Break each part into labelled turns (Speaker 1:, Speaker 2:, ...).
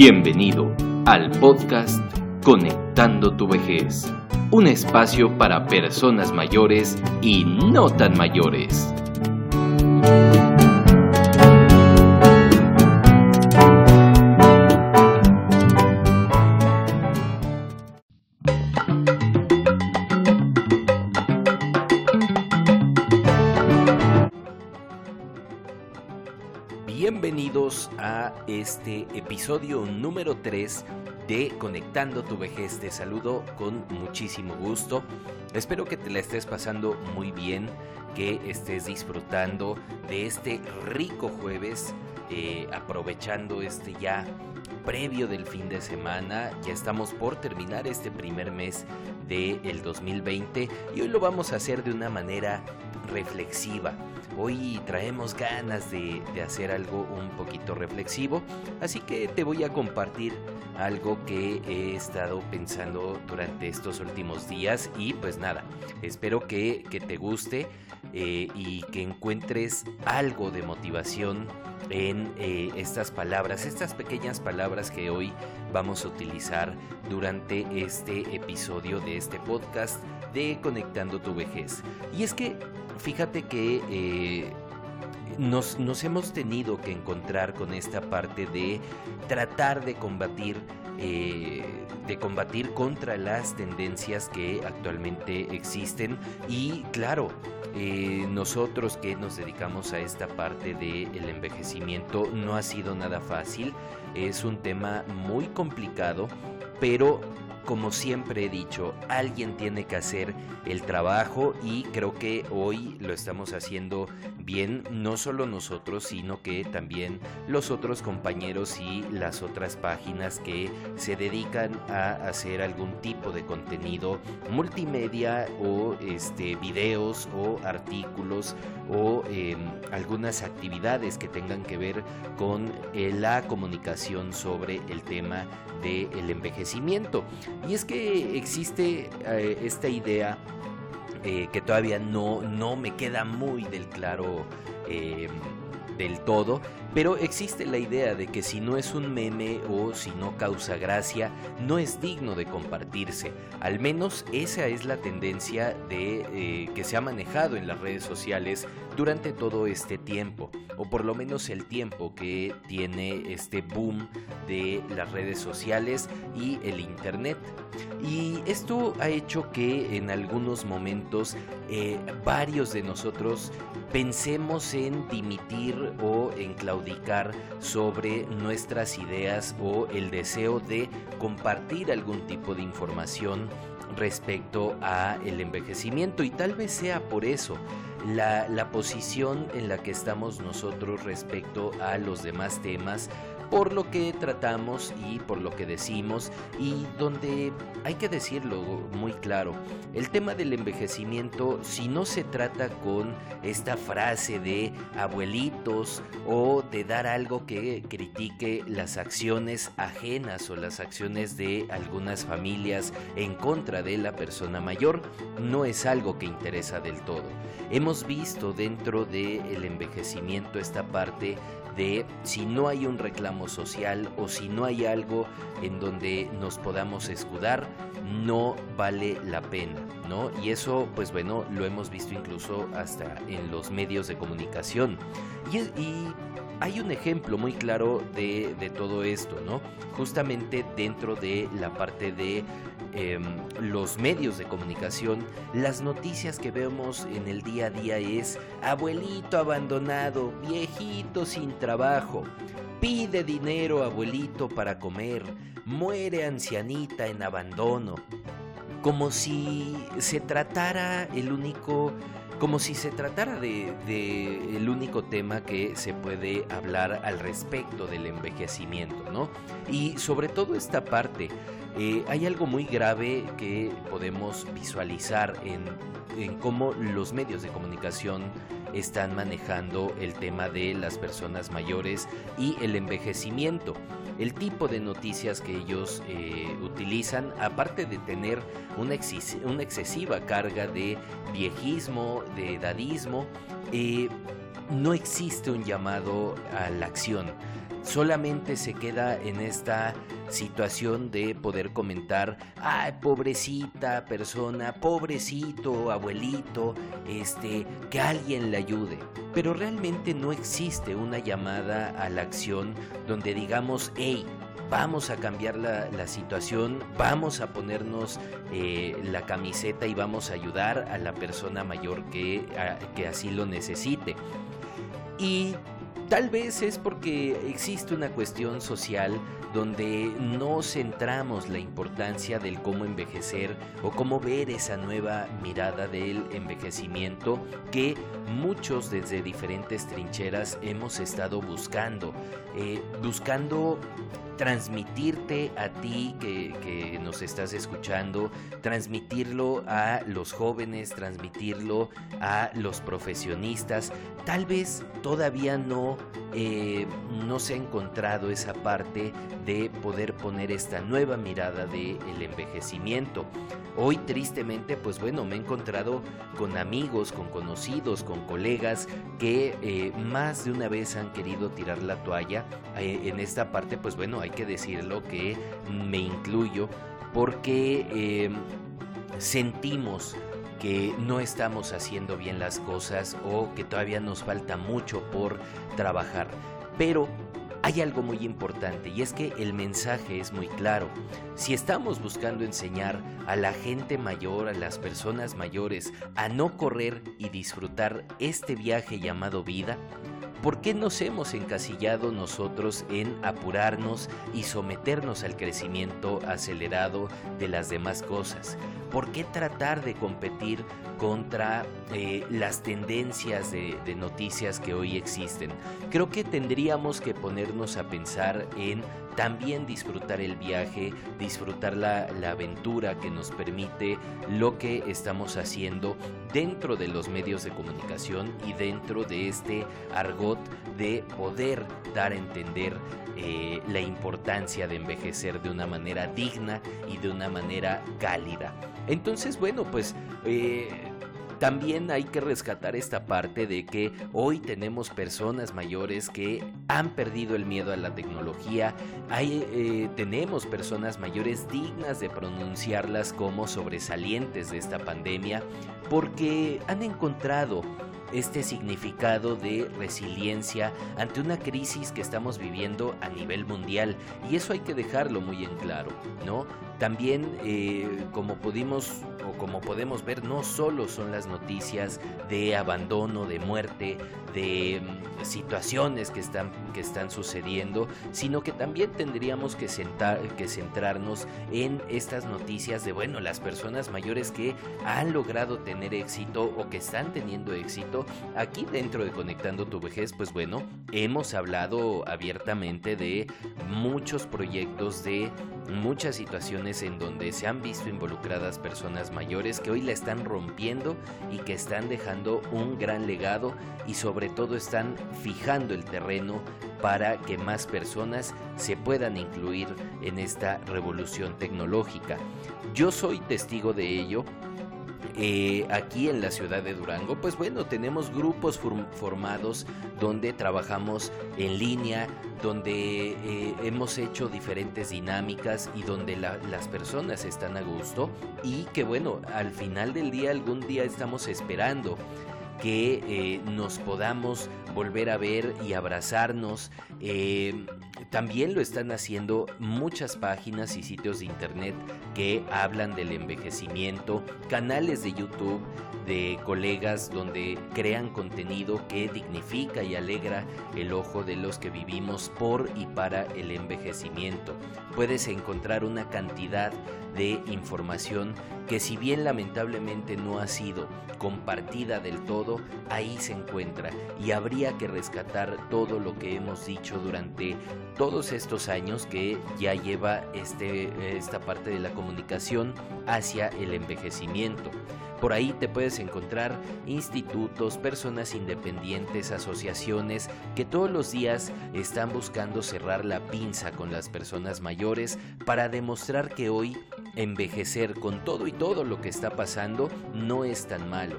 Speaker 1: Bienvenido al podcast Conectando tu vejez, un espacio para personas mayores y no tan mayores. Este episodio número 3 de Conectando tu vejez. Te saludo con muchísimo gusto. Espero que te la estés pasando muy bien, que estés disfrutando de este rico jueves, eh, aprovechando este ya previo del fin de semana. Ya estamos por terminar este primer mes del 2020 y hoy lo vamos a hacer de una manera reflexiva. Hoy traemos ganas de, hacer algo un poquito reflexivo, así que te voy a compartir algo que he estado pensando durante estos últimos días y pues nada, espero que, te guste eh, y que encuentres algo de motivación en eh, estas palabras, estas pequeñas palabras que hoy vamos a utilizar durante este episodio de este podcast de Conectando tu vejez. Y es que fíjate que eh, nos, nos, hemos tenido que encontrar con esta parte de tratar de combatir, eh, de combatir contra las tendencias que actualmente existen y claro, eh, nosotros que nos dedicamos a esta parte del envejecimiento no ha sido nada fácil, es un tema muy complicado, pero como siempre he dicho, alguien tiene que hacer el trabajo y creo que hoy lo estamos haciendo bien, no solo nosotros, sino que también los otros compañeros y las otras páginas que se dedican a hacer algún tipo de contenido multimedia o este, videos o artículos o em, algunas actividades que tengan que ver con eh, la comunicación sobre el tema del envejecimiento. Y es que existe eh, esta idea eh, que todavía no, no me queda muy del claro eh, del todo, pero existe la idea de que si no es un meme o si no causa gracia, no es digno de compartirse. Al menos esa es la tendencia de, que se ha manejado en las redes sociales durante todo este tiempo o por lo menos el tiempo que tiene este boom de las redes sociales y el internet. Y esto ha hecho que en algunos momentos eh, varios de nosotros pensemos en dimitir o en claudicar sobre nuestras ideas o el deseo de compartir algún tipo de información respecto a el envejecimiento. Y tal vez sea por eso la, la posición en la que estamos nosotros respecto a los demás temas por lo que tratamos y por lo que decimos y donde hay que decirlo muy claro, el tema del envejecimiento si no se trata con esta frase de abuelitos o de dar algo que critique las acciones ajenas o las acciones de algunas familias en contra de la persona mayor, no es algo que interesa del todo. Hemos visto dentro del envejecimiento esta parte de si no hay un reclamo social o si no hay algo en donde nos podamos escudar, no vale la pena, ¿no? Y eso, pues bueno, lo hemos visto incluso hasta en los medios de comunicación. Y, y hay un ejemplo muy claro de, de, todo esto, ¿no? Justamente dentro de la parte de em, los medios de comunicación, las noticias que vemos en el día a día es abuelito abandonado, viejito sin trabajo, pide dinero abuelito para comer, muere ancianita en abandono, como si se tratara el único como si se tratara de, el único tema que se puede hablar al respecto del envejecimiento, ¿no? Y sobre todo esta parte, eh, hay algo muy grave que podemos visualizar en, en cómo los medios de comunicación están manejando el tema de las personas mayores y el envejecimiento. El tipo de noticias que ellos eh, utilizan, aparte de tener una, excesiva carga de viejismo, de edadismo, eh, no existe un llamado a la acción. Solamente se queda en esta situación de poder comentar, ay, pobrecita persona, pobrecito abuelito, este, que alguien le ayude. Pero realmente no existe una llamada a la acción donde digamos, hey, vamos a cambiar la, situación, vamos a ponernos eh, la camiseta y vamos a ayudar a la persona mayor que, que así lo necesite. Y Tal vez es porque existe una cuestión social donde no centramos la importancia del cómo envejecer o cómo ver esa nueva mirada del envejecimiento que muchos desde diferentes trincheras hemos estado buscando, eh, buscando transmitirte a ti que, que, nos estás escuchando, transmitirlo a los jóvenes, transmitirlo a los profesionistas. Tal vez todavía no, eh, no se ha encontrado esa parte de poder poner esta nueva mirada del el envejecimiento. Hoy tristemente, pues bueno, me he encontrado con amigos, con conocidos, con colegas que eh, más de una vez han querido tirar la toalla. Eh, en esta parte, pues bueno, hay que decirlo que me incluyo porque em, sentimos que no estamos haciendo bien las cosas o que todavía nos falta mucho por trabajar. Pero hay algo muy importante y es que el mensaje es muy claro. Si estamos buscando enseñar a la gente mayor, a las personas mayores, a no correr y disfrutar este viaje llamado vida, ¿Por qué nos hemos encasillado nosotros en apurarnos y someternos al crecimiento acelerado de las demás cosas? ¿Por qué tratar de competir contra eh, las tendencias de, noticias que hoy existen? Creo que tendríamos que ponernos a pensar en también disfrutar el viaje, disfrutar la, aventura que nos permite lo que estamos haciendo dentro de los medios de comunicación y dentro de este argot de poder dar a entender eh, la importancia de envejecer de una manera digna y de una manera cálida. Entonces, bueno, pues... Eh, también hay que rescatar esta parte de que hoy tenemos personas mayores que han perdido el miedo a la tecnología. Hay, eh, tenemos personas mayores dignas de pronunciarlas como sobresalientes de esta pandemia porque han encontrado este significado de resiliencia ante una crisis que estamos viviendo a nivel mundial y eso hay que dejarlo muy en claro, ¿no? También eh, como pudimos o como podemos ver no solo son las noticias de abandono, de muerte, de mm, situaciones que están, que están sucediendo, sino que también tendríamos que, sentar, que centrarnos en estas noticias de, bueno, las personas mayores que han logrado tener éxito o que están teniendo éxito. Aquí dentro de Conectando tu vejez, pues bueno, hemos hablado abiertamente de muchos proyectos, de muchas situaciones en donde se han visto involucradas personas mayores que hoy la están rompiendo y que están dejando un gran legado y sobre todo están fijando el terreno para que más personas se puedan incluir en esta revolución tecnológica. Yo soy testigo de ello eh, aquí en la ciudad de Durango, pues bueno, tenemos grupos formados donde trabajamos en línea, donde eh, hemos hecho diferentes dinámicas y donde las personas están a gusto y que bueno, al final del día, algún día estamos esperando que eh, nos podamos volver a ver y abrazarnos. También lo están haciendo muchas páginas y sitios de internet que hablan del envejecimiento, canales de YouTube de colegas donde crean contenido que dignifica y alegra el ojo de los que vivimos por y para el envejecimiento. Puedes encontrar una cantidad de información que si bien lamentablemente no ha sido compartida del todo, ahí se encuentra y habría que rescatar todo lo que hemos dicho durante todos estos años que ya lleva este, esta parte de la comunicación hacia el envejecimiento. Por ahí te puedes encontrar institutos, personas independientes, asociaciones que todos los días están buscando cerrar la pinza con las personas mayores para demostrar que hoy envejecer con todo y todo lo que está pasando no es tan malo.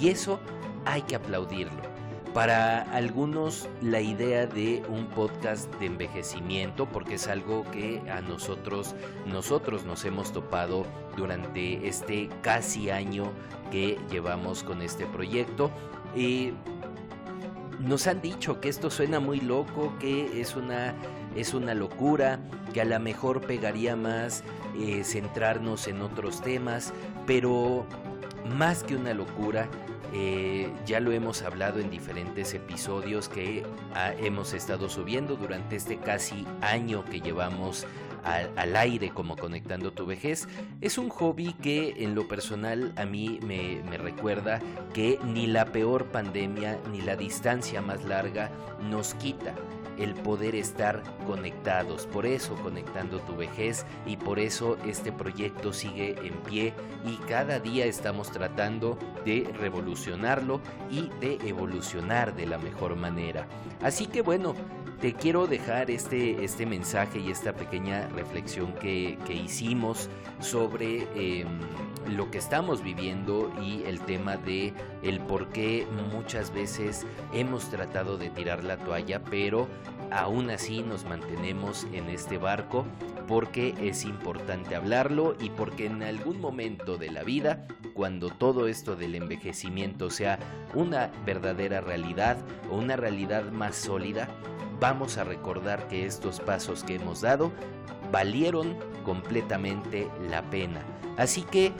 Speaker 1: Y eso hay que aplaudirlo. Para algunos la idea de un podcast de envejecimiento, porque es algo que a nosotros, nosotros nos hemos topado durante este casi año que llevamos con este proyecto. y nos han dicho que esto suena muy loco, que es una, es una locura, que a lo mejor pegaría más eh, centrarnos en otros temas, pero más que una locura, eh, ya lo hemos hablado en diferentes episodios que ah, hemos estado subiendo durante este casi año que llevamos al, aire como Conectando tu vejez. Es un hobby que en lo personal a mí me recuerda que ni la peor pandemia ni la distancia más larga nos quita el poder estar conectados. Por eso conectando tu vejez y por eso este proyecto sigue en pie y cada día estamos tratando de revolucionarlo y de evolucionar de la mejor manera. Así que bueno, te quiero dejar este, este mensaje y esta pequeña reflexión que, hicimos sobre em, lo que estamos viviendo y el tema de el por qué muchas veces hemos tratado de tirar la toalla, pero aún así nos mantenemos en este barco porque es importante hablarlo y porque en algún momento de la vida, cuando todo esto del envejecimiento sea una verdadera realidad o una realidad más sólida, vamos a recordar que estos pasos que hemos dado valieron completamente la pena. Así que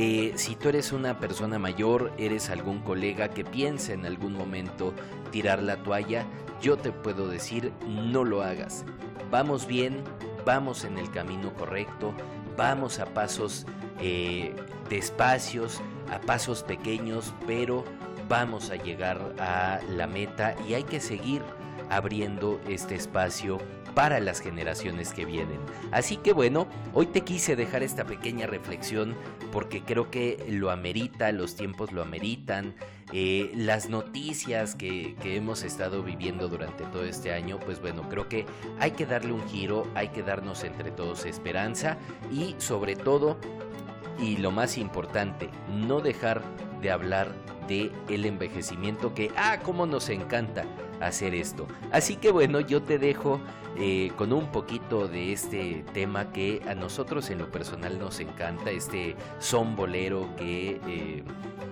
Speaker 1: eh, si tú eres una persona mayor, eres algún colega que piensa en algún momento tirar la toalla, yo te puedo decir, no lo hagas. Vamos bien, vamos en el camino correcto, vamos a pasos eh, despacios, a pasos pequeños, pero vamos a llegar a la meta y hay que seguir abriendo este espacio para las generaciones que vienen. Así que bueno, hoy te quise dejar esta pequeña reflexión porque creo que lo amerita, los tiempos lo ameritan, eh, las noticias que, que hemos estado viviendo durante todo este año, pues bueno, creo que hay que darle un giro, hay que darnos entre todos esperanza y sobre todo, y lo más importante, no dejar de hablar de el envejecimiento que, ah, cómo nos encanta hacer esto. Así que bueno, yo te dejo eh, con un poquito de este tema que a nosotros en lo personal nos encanta, este son bolero que eh,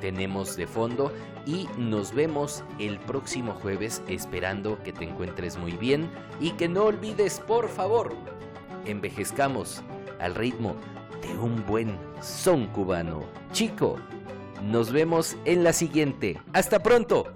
Speaker 1: tenemos de fondo y nos vemos el próximo jueves esperando que te encuentres muy bien y que no olvides por favor, envejezcamos al ritmo de un buen son cubano. Chico, nos vemos en la siguiente. Hasta pronto.